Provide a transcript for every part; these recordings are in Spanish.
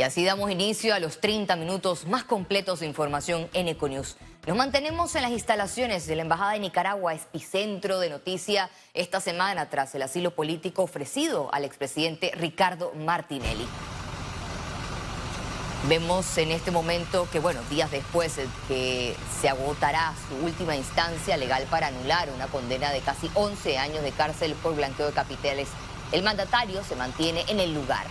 Y así damos inicio a los 30 minutos más completos de información en Econews. Nos mantenemos en las instalaciones de la Embajada de Nicaragua, epicentro de noticia esta semana tras el asilo político ofrecido al expresidente Ricardo Martinelli. Vemos en este momento que, bueno, días después que se agotará su última instancia legal para anular una condena de casi 11 años de cárcel por blanqueo de capitales, el mandatario se mantiene en el lugar.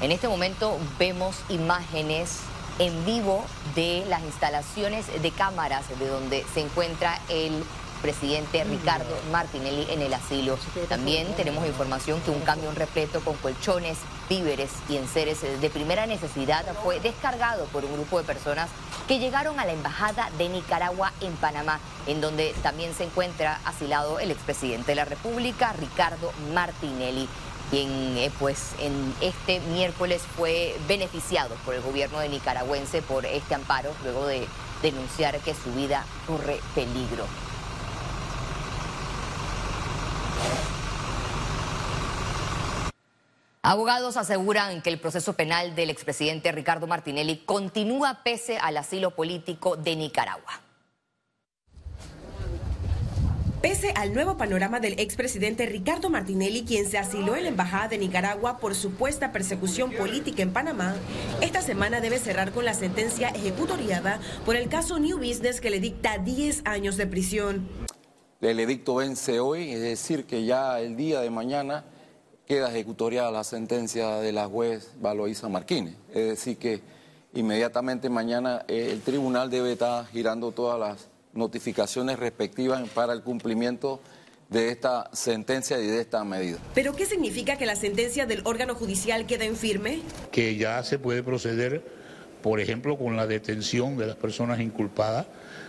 En este momento vemos imágenes en vivo de las instalaciones de cámaras de donde se encuentra el presidente Ricardo Martinelli en el asilo. También tenemos información que un camión repleto con colchones, víveres y enseres de primera necesidad fue descargado por un grupo de personas que llegaron a la Embajada de Nicaragua en Panamá, en donde también se encuentra asilado el expresidente de la República, Ricardo Martinelli quien eh, pues en este miércoles fue beneficiado por el gobierno de nicaragüense por este amparo luego de denunciar que su vida corre peligro. Abogados aseguran que el proceso penal del expresidente Ricardo Martinelli continúa pese al asilo político de Nicaragua. Pese al nuevo panorama del expresidente Ricardo Martinelli, quien se asiló en la Embajada de Nicaragua por supuesta persecución política en Panamá, esta semana debe cerrar con la sentencia ejecutoriada por el caso New Business que le dicta 10 años de prisión. El edicto vence hoy, es decir, que ya el día de mañana queda ejecutoriada la sentencia de la juez Valoisa Marquines. Es decir, que inmediatamente mañana eh, el tribunal debe estar girando todas las notificaciones respectivas para el cumplimiento de esta sentencia y de esta medida. ¿Pero qué significa que la sentencia del órgano judicial queda en firme? Que ya se puede proceder, por ejemplo, con la detención de las personas inculpadas,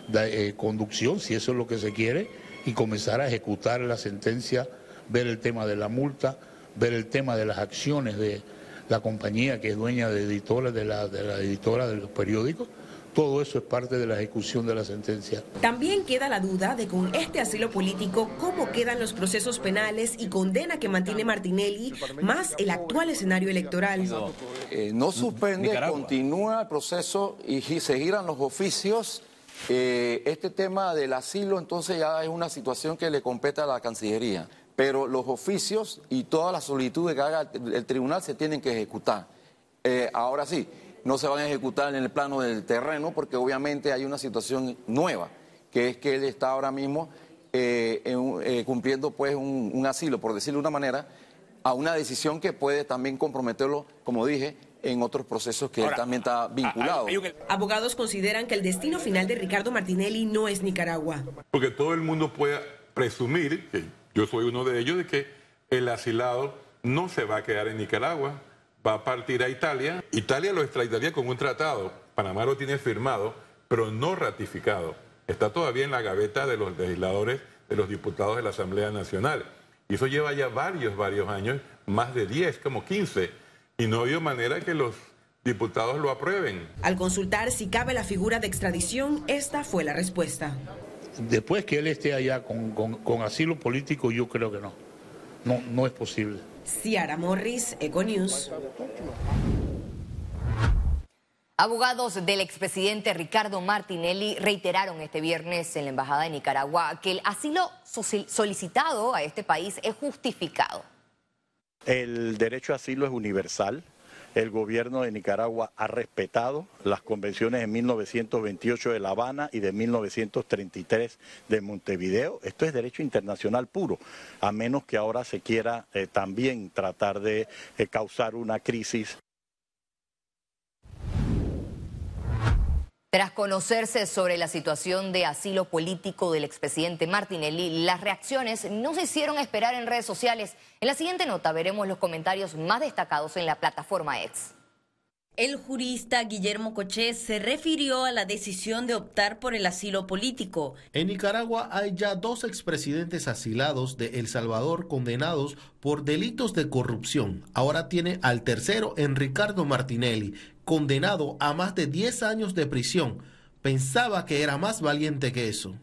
de, eh, conducción, si eso es lo que se quiere, y comenzar a ejecutar la sentencia, ver el tema de la multa, ver el tema de las acciones de la compañía que es dueña de editores de la, de la editora de los periódicos todo eso es parte de la ejecución de la sentencia. También queda la duda de con este asilo político cómo quedan los procesos penales y condena que mantiene Martinelli, más el actual escenario electoral. Eh, no suspende, continúa el proceso y se giran los oficios. Eh, este tema del asilo entonces ya es una situación que le compete a la Cancillería, pero los oficios y todas las solicitudes que haga el, tribunal se tienen que ejecutar. Eh, ahora sí, no se van a ejecutar en el plano del terreno porque obviamente hay una situación nueva, que es que él está ahora mismo eh, eh, cumpliendo pues un, asilo, por decirlo de una manera, a una decisión que puede también comprometerlo, como dije, en otros procesos que él también está vinculado. Abogados consideran que el destino final de Ricardo Martinelli no es Nicaragua. Porque todo el mundo puede presumir, que yo soy uno de ellos, de que el asilado no se va a quedar en Nicaragua, va a partir a Italia. Italia lo extraditaría con un tratado. Panamá lo tiene firmado, pero no ratificado. Está todavía en la gaveta de los legisladores, de los diputados de la Asamblea Nacional. Y eso lleva ya varios, varios años, más de 10, como 15. Y no ha manera que los diputados lo aprueben. Al consultar si cabe la figura de extradición, esta fue la respuesta. Después que él esté allá con, con asilo político, yo creo que no. No, no es posible. Ciara Morris, Econews. Abogados del expresidente Ricardo Martinelli reiteraron este viernes en la Embajada de Nicaragua que el asilo solicitado a este país es justificado. El derecho a asilo es universal el gobierno de Nicaragua ha respetado las convenciones de 1928 de La Habana y de 1933 de Montevideo. Esto es derecho internacional puro, a menos que ahora se quiera eh, también tratar de eh, causar una crisis Tras conocerse sobre la situación de asilo político del expresidente Martinelli, las reacciones no se hicieron esperar en redes sociales. En la siguiente nota veremos los comentarios más destacados en la plataforma X. El jurista Guillermo Coché se refirió a la decisión de optar por el asilo político. En Nicaragua hay ya dos expresidentes asilados de El Salvador condenados por delitos de corrupción. Ahora tiene al tercero en Ricardo Martinelli, condenado a más de 10 años de prisión. Pensaba que era más valiente que eso.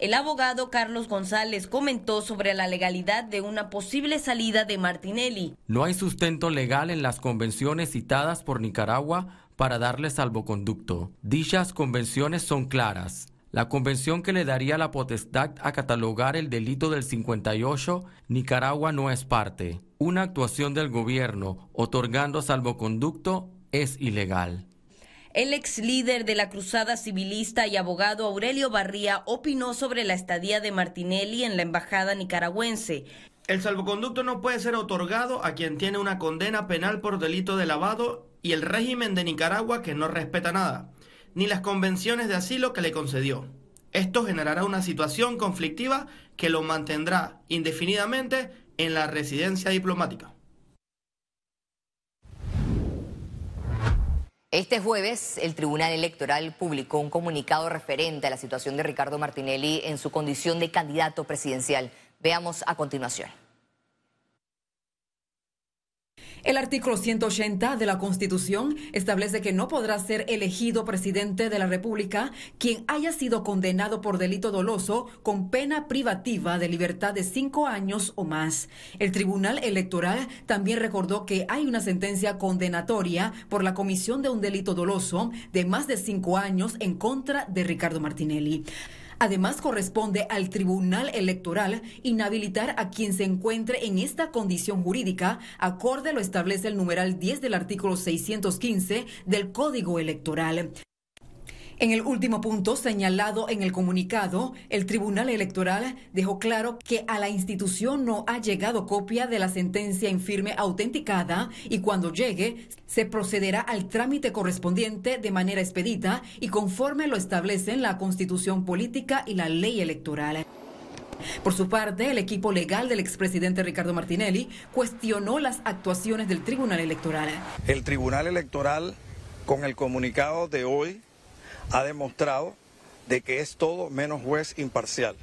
El abogado Carlos González comentó sobre la legalidad de una posible salida de Martinelli. No hay sustento legal en las convenciones citadas por Nicaragua para darle salvoconducto. Dichas convenciones son claras. La convención que le daría la potestad a catalogar el delito del 58, Nicaragua no es parte. Una actuación del gobierno otorgando salvoconducto es ilegal. El ex líder de la cruzada civilista y abogado Aurelio Barría opinó sobre la estadía de Martinelli en la embajada nicaragüense. El salvoconducto no puede ser otorgado a quien tiene una condena penal por delito de lavado y el régimen de Nicaragua que no respeta nada, ni las convenciones de asilo que le concedió. Esto generará una situación conflictiva que lo mantendrá indefinidamente en la residencia diplomática. Este jueves, el Tribunal Electoral publicó un comunicado referente a la situación de Ricardo Martinelli en su condición de candidato presidencial. Veamos a continuación. El artículo 180 de la Constitución establece que no podrá ser elegido presidente de la República quien haya sido condenado por delito doloso con pena privativa de libertad de cinco años o más. El Tribunal Electoral también recordó que hay una sentencia condenatoria por la comisión de un delito doloso de más de cinco años en contra de Ricardo Martinelli. Además, corresponde al Tribunal Electoral inhabilitar a quien se encuentre en esta condición jurídica, acorde lo establece el numeral 10 del artículo 615 del Código Electoral. En el último punto señalado en el comunicado, el Tribunal Electoral dejó claro que a la institución no ha llegado copia de la sentencia en firme autenticada y cuando llegue se procederá al trámite correspondiente de manera expedita y conforme lo establecen la Constitución Política y la Ley Electoral. Por su parte, el equipo legal del expresidente Ricardo Martinelli cuestionó las actuaciones del Tribunal Electoral. El Tribunal Electoral, con el comunicado de hoy, ha demostrado de que es todo menos juez imparcial.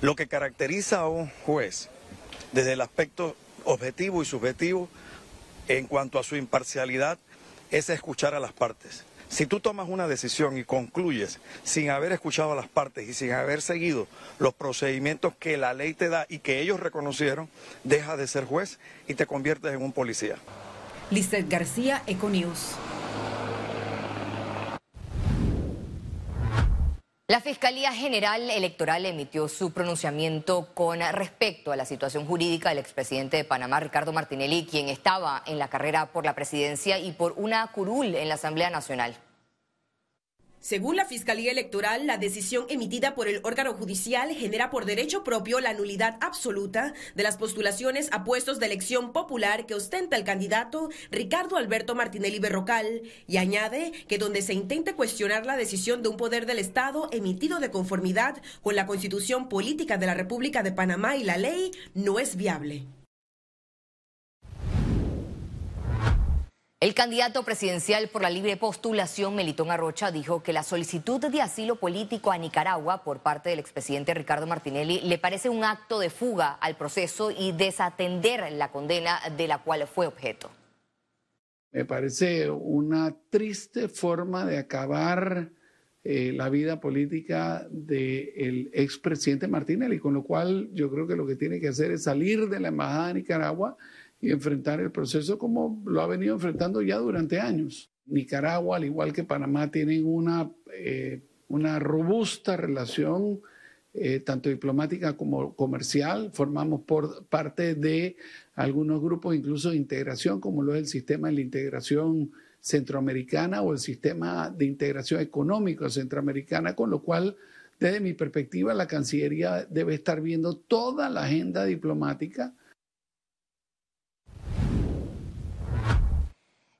Lo que caracteriza a un juez desde el aspecto objetivo y subjetivo en cuanto a su imparcialidad es escuchar a las partes. Si tú tomas una decisión y concluyes sin haber escuchado a las partes y sin haber seguido los procedimientos que la ley te da y que ellos reconocieron, dejas de ser juez y te conviertes en un policía. Lizeth García, Econews. La Fiscalía General Electoral emitió su pronunciamiento con respecto a la situación jurídica del expresidente de Panamá, Ricardo Martinelli, quien estaba en la carrera por la presidencia y por una curul en la Asamblea Nacional. Según la Fiscalía Electoral, la decisión emitida por el órgano judicial genera por derecho propio la nulidad absoluta de las postulaciones a puestos de elección popular que ostenta el candidato Ricardo Alberto Martinelli Berrocal y añade que donde se intente cuestionar la decisión de un poder del Estado emitido de conformidad con la Constitución Política de la República de Panamá y la ley, no es viable. El candidato presidencial por la libre postulación, Melitón Arrocha, dijo que la solicitud de asilo político a Nicaragua por parte del expresidente Ricardo Martinelli le parece un acto de fuga al proceso y desatender la condena de la cual fue objeto. Me parece una triste forma de acabar eh, la vida política del expresidente Martinelli, con lo cual yo creo que lo que tiene que hacer es salir de la embajada de Nicaragua y enfrentar el proceso como lo ha venido enfrentando ya durante años. Nicaragua, al igual que Panamá, tienen una, eh, una robusta relación eh, tanto diplomática como comercial. Formamos por parte de algunos grupos incluso de integración, como lo es el sistema de la integración centroamericana o el sistema de integración económico centroamericana, con lo cual, desde mi perspectiva, la Cancillería debe estar viendo toda la agenda diplomática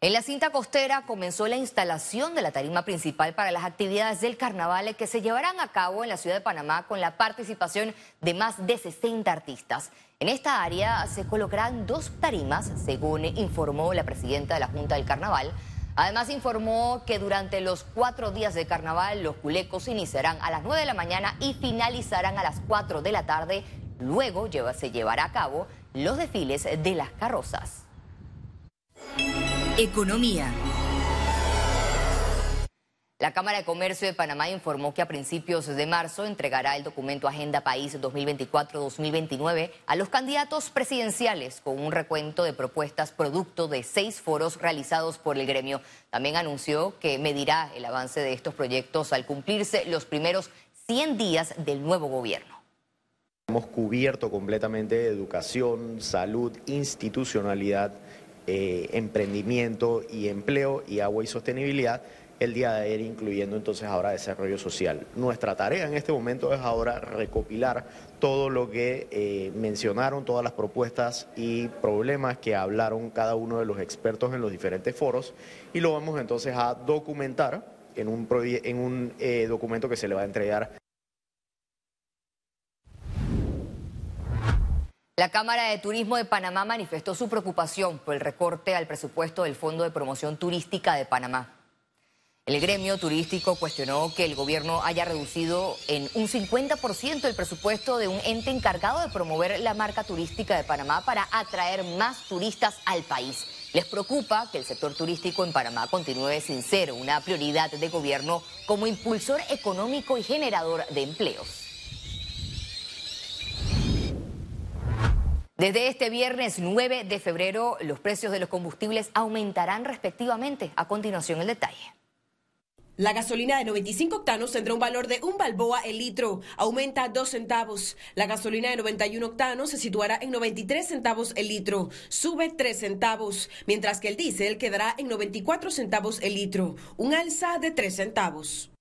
En la cinta costera comenzó la instalación de la tarima principal para las actividades del carnaval que se llevarán a cabo en la ciudad de Panamá con la participación de más de 60 artistas. En esta área se colocarán dos tarimas, según informó la presidenta de la Junta del Carnaval. Además informó que durante los cuatro días de carnaval los culecos iniciarán a las 9 de la mañana y finalizarán a las 4 de la tarde. Luego se llevará a cabo los desfiles de las carrozas. Economía. La Cámara de Comercio de Panamá informó que a principios de marzo entregará el documento Agenda País 2024-2029 a los candidatos presidenciales con un recuento de propuestas producto de seis foros realizados por el gremio. También anunció que medirá el avance de estos proyectos al cumplirse los primeros 100 días del nuevo gobierno. Hemos cubierto completamente educación, salud, institucionalidad, eh, emprendimiento y empleo y agua y sostenibilidad el día de ayer, incluyendo entonces ahora desarrollo social. Nuestra tarea en este momento es ahora recopilar todo lo que eh, mencionaron, todas las propuestas y problemas que hablaron cada uno de los expertos en los diferentes foros y lo vamos entonces a documentar en un, en un eh, documento que se le va a entregar. La Cámara de Turismo de Panamá manifestó su preocupación por el recorte al presupuesto del Fondo de Promoción Turística de Panamá. El gremio turístico cuestionó que el gobierno haya reducido en un 50% el presupuesto de un ente encargado de promover la marca turística de Panamá para atraer más turistas al país. Les preocupa que el sector turístico en Panamá continúe sin ser una prioridad de gobierno como impulsor económico y generador de empleos. Desde este viernes 9 de febrero, los precios de los combustibles aumentarán respectivamente. A continuación, el detalle. La gasolina de 95 octanos tendrá un valor de un balboa el litro, aumenta 2 centavos. La gasolina de 91 octanos se situará en 93 centavos el litro, sube 3 centavos, mientras que el diésel quedará en 94 centavos el litro, un alza de 3 centavos.